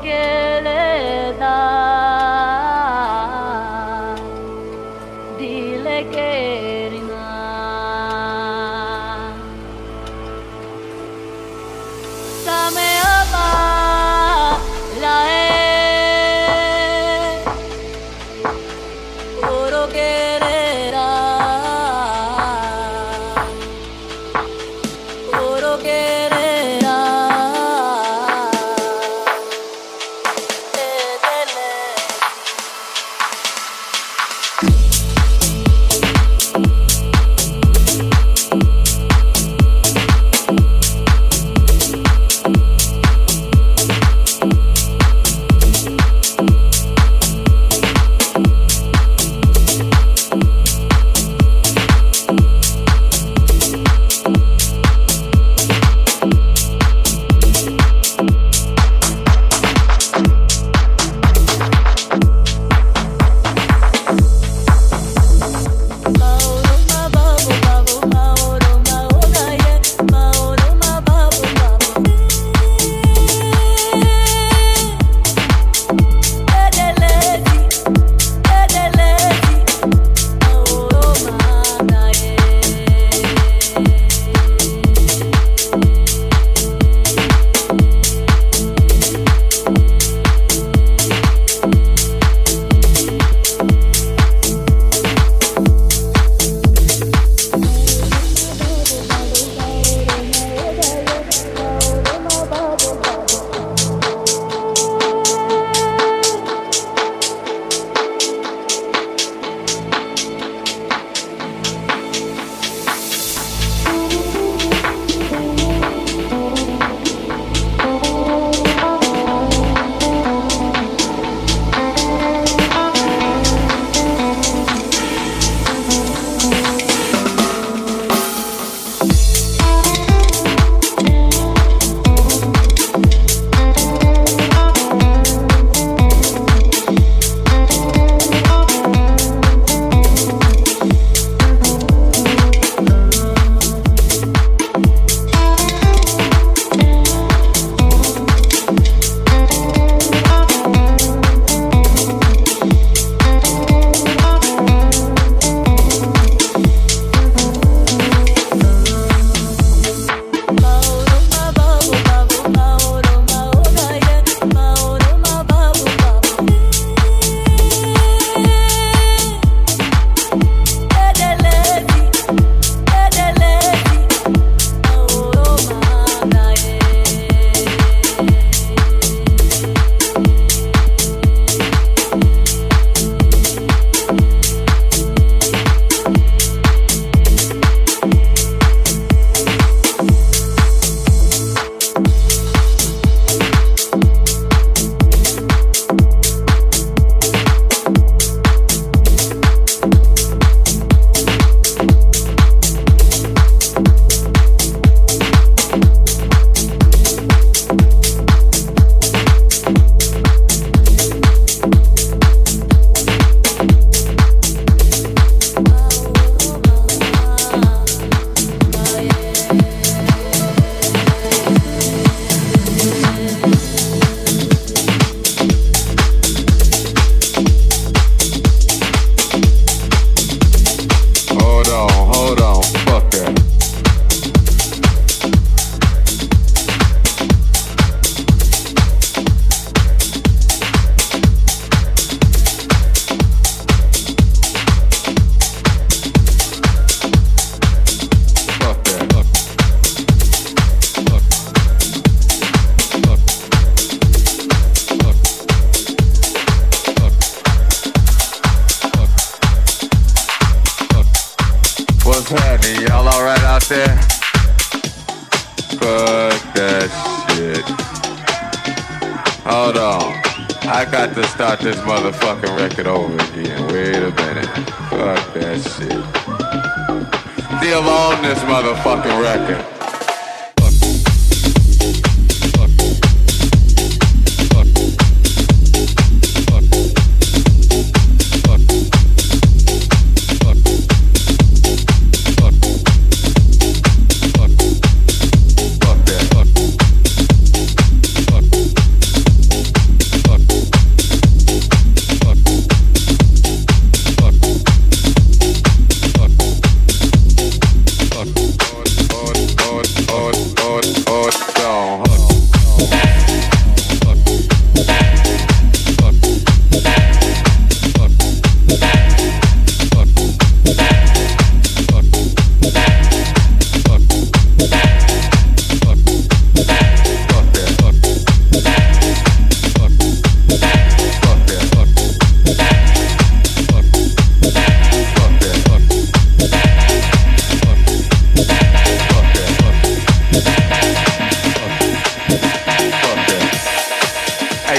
Again.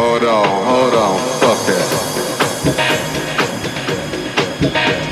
Hold on, hold on. Fuck that.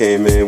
Came in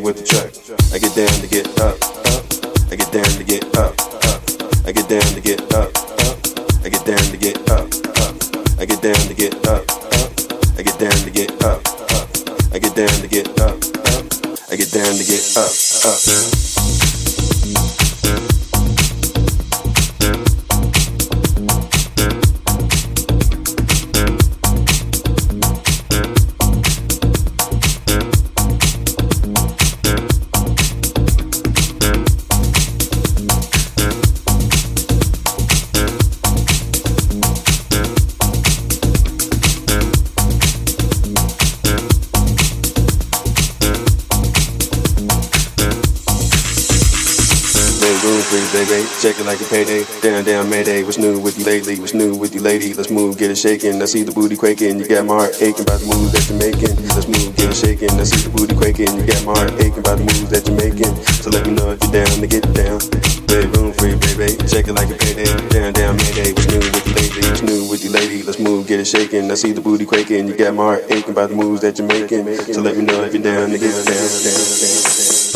Shake it like a payday. Down, down, mayday. What's new with you lately? What's new with you, lady? Let's move, get it shaking. I see the booty quaking. You got my heart aching by the moves that you're making. Let's move, get it shaking. I see the booty quaking. You got my heart aching by the moves that you're making. So let me know if you're down to get down. Make room for you, baby. Check it like a payday. Down, down, mayday. What's new with you lately? What's new with you, lady? Let's move, get it shaking. I see the booty quaking. You got my heart aching by the moves that you're making. So let me know if you're down to get down, down, down, down.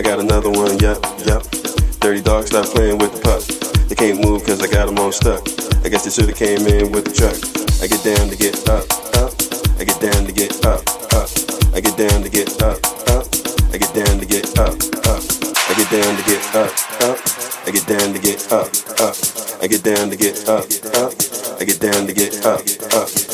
I got another one, yup, yup. Dirty dog, stop playing with the pup. They can't move cause I got them all stuck. I guess they should've came in with the truck. I get down to get up, up. I get down to get up, up. I get down to get up, up. I get down to get up, up. I get down to get up, up. I get down to get up, up. I get down to get up, up. I get down to get up, up.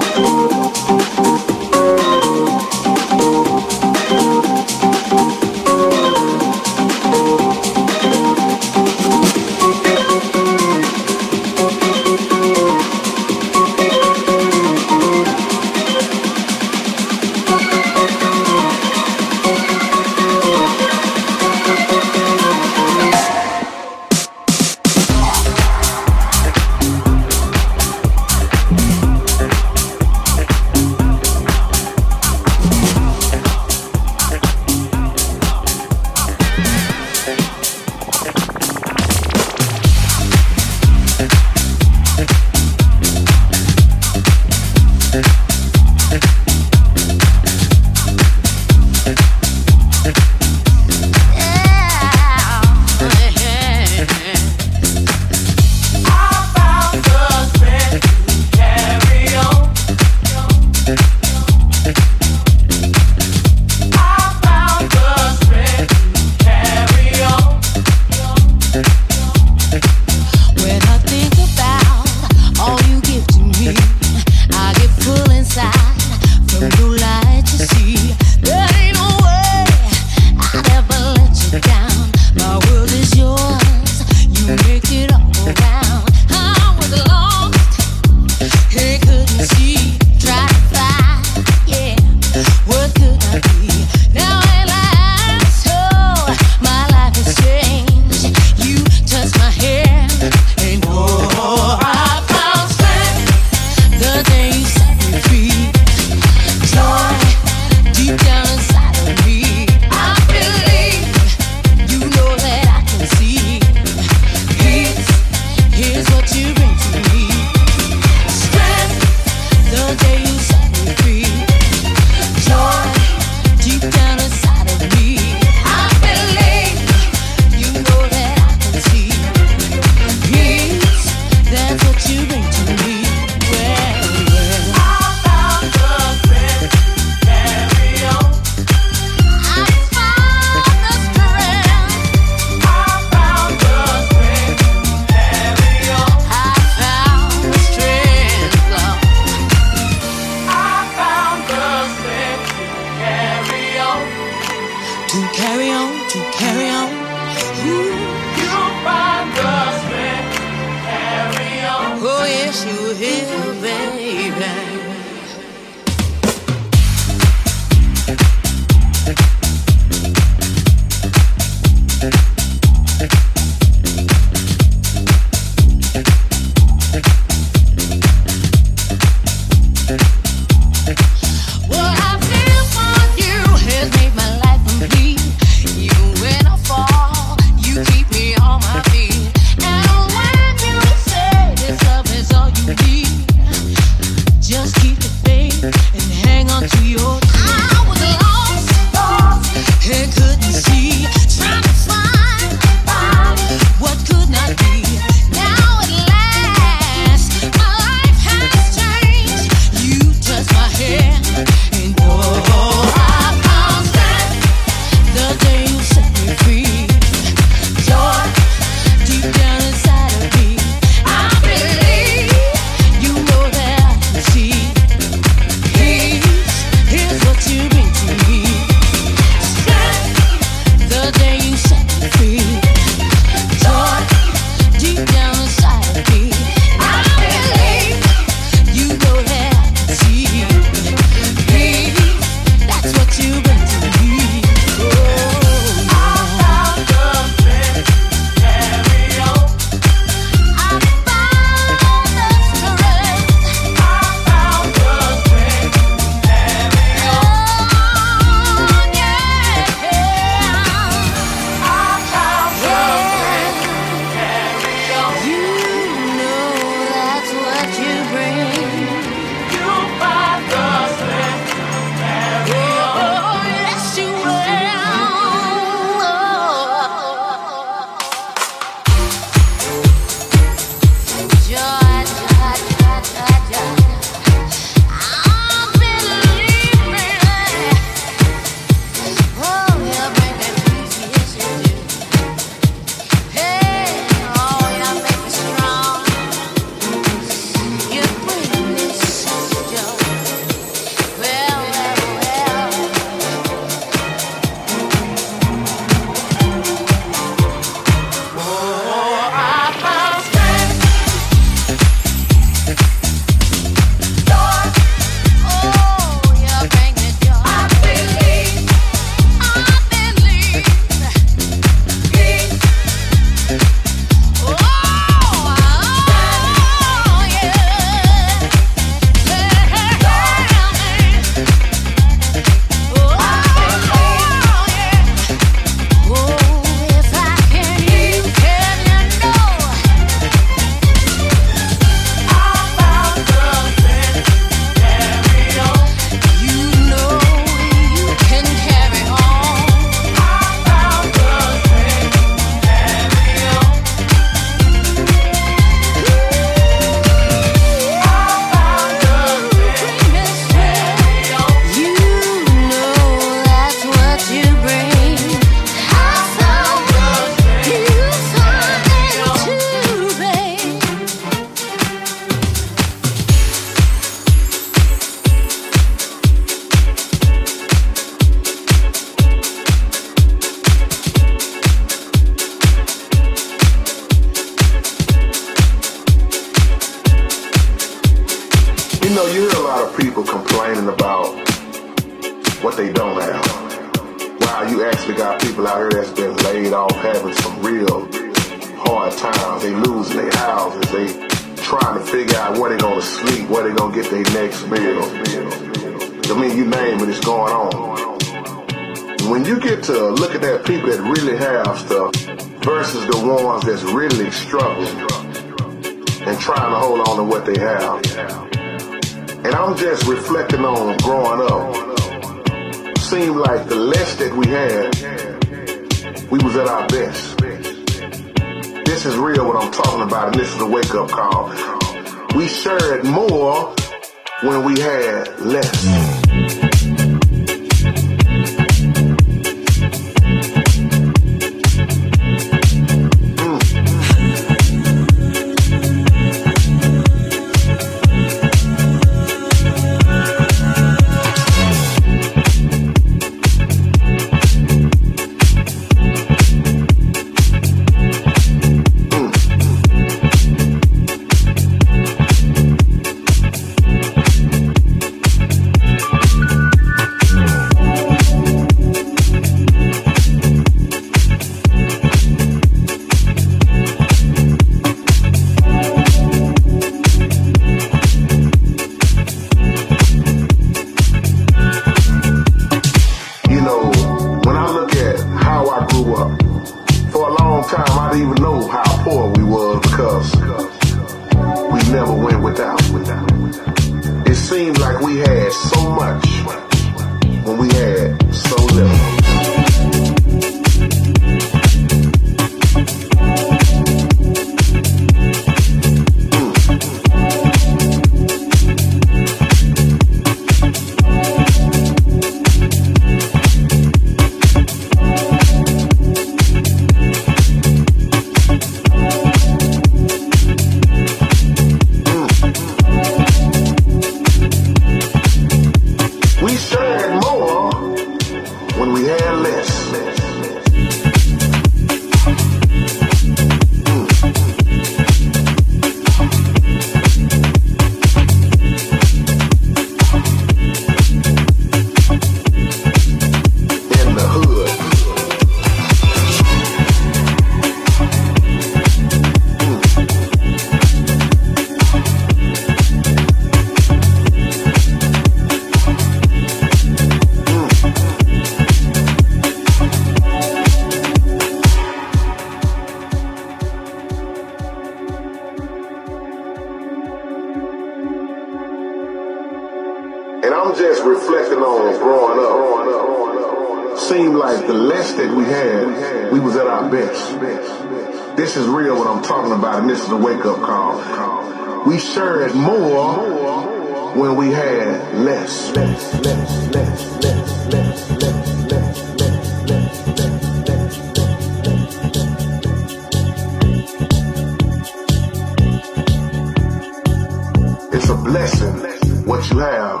Blessing what you have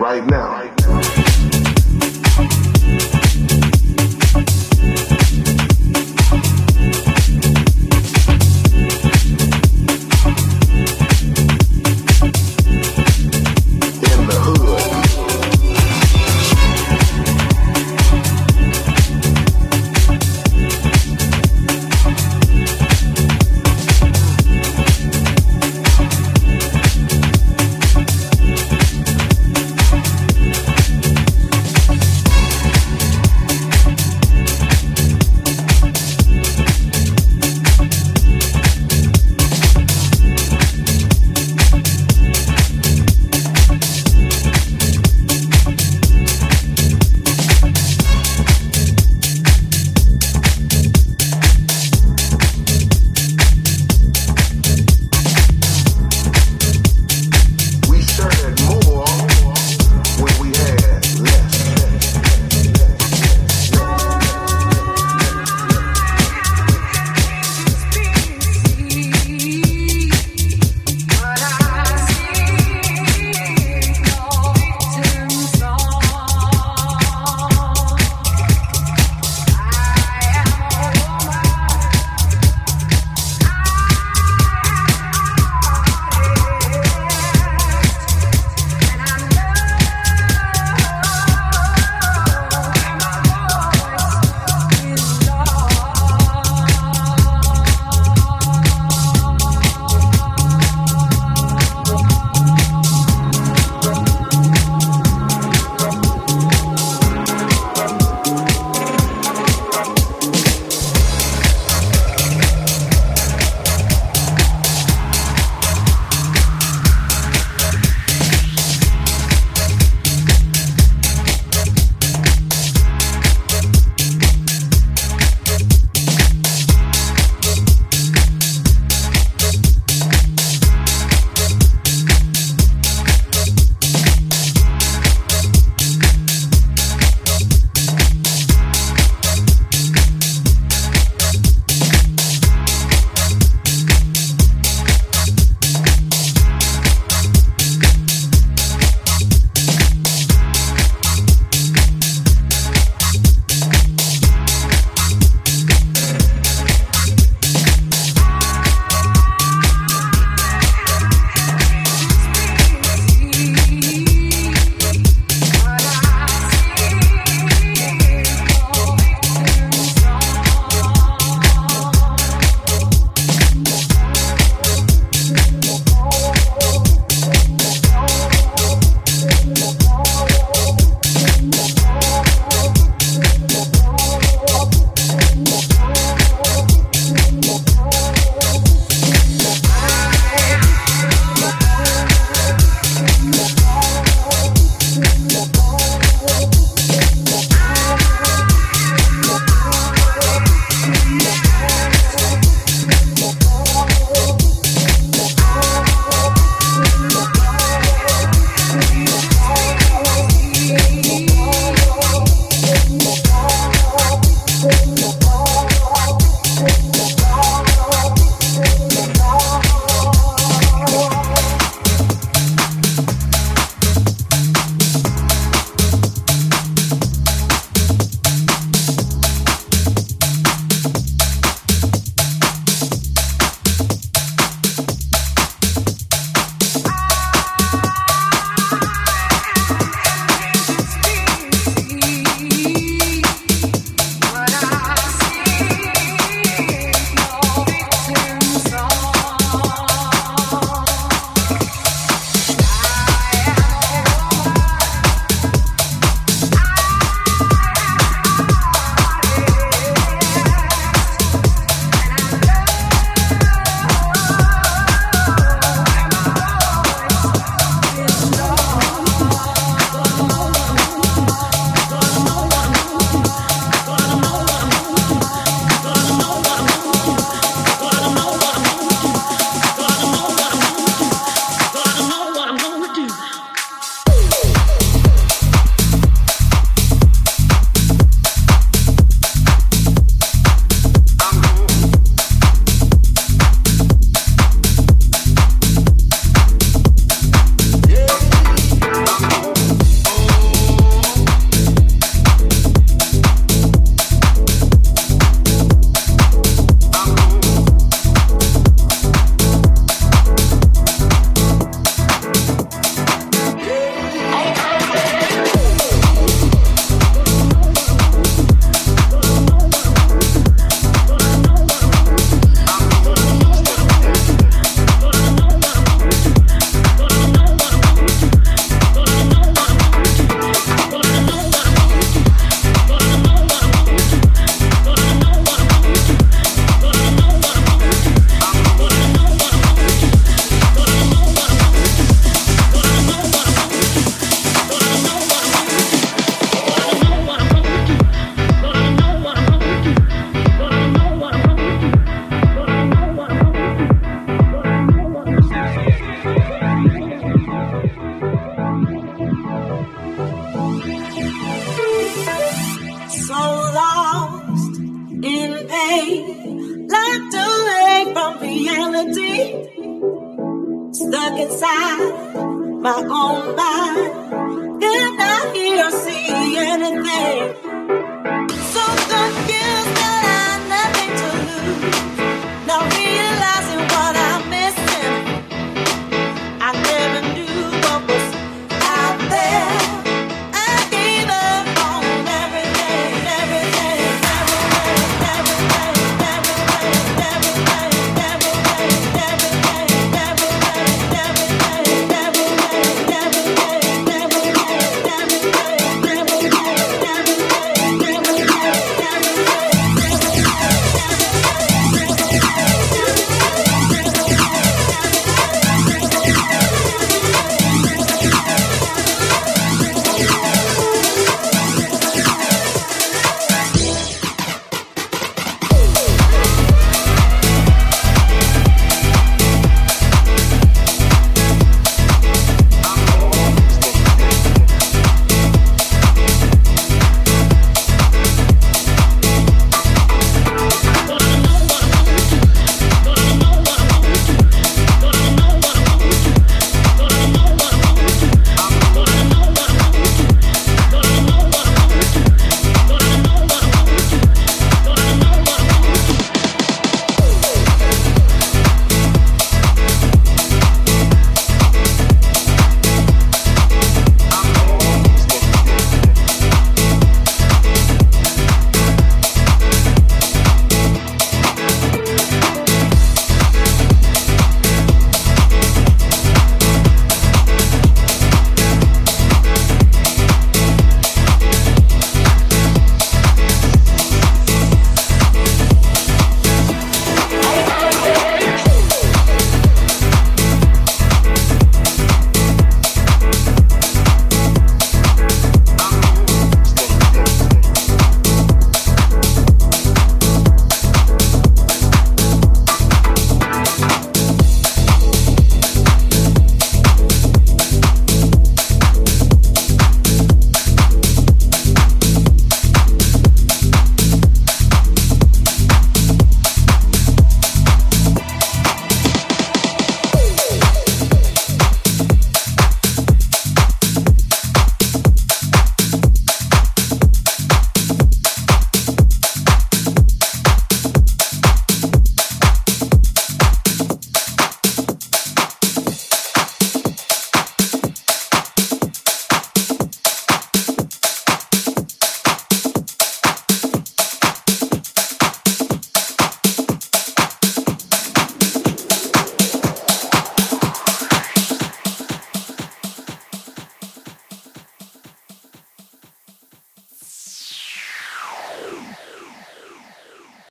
right now.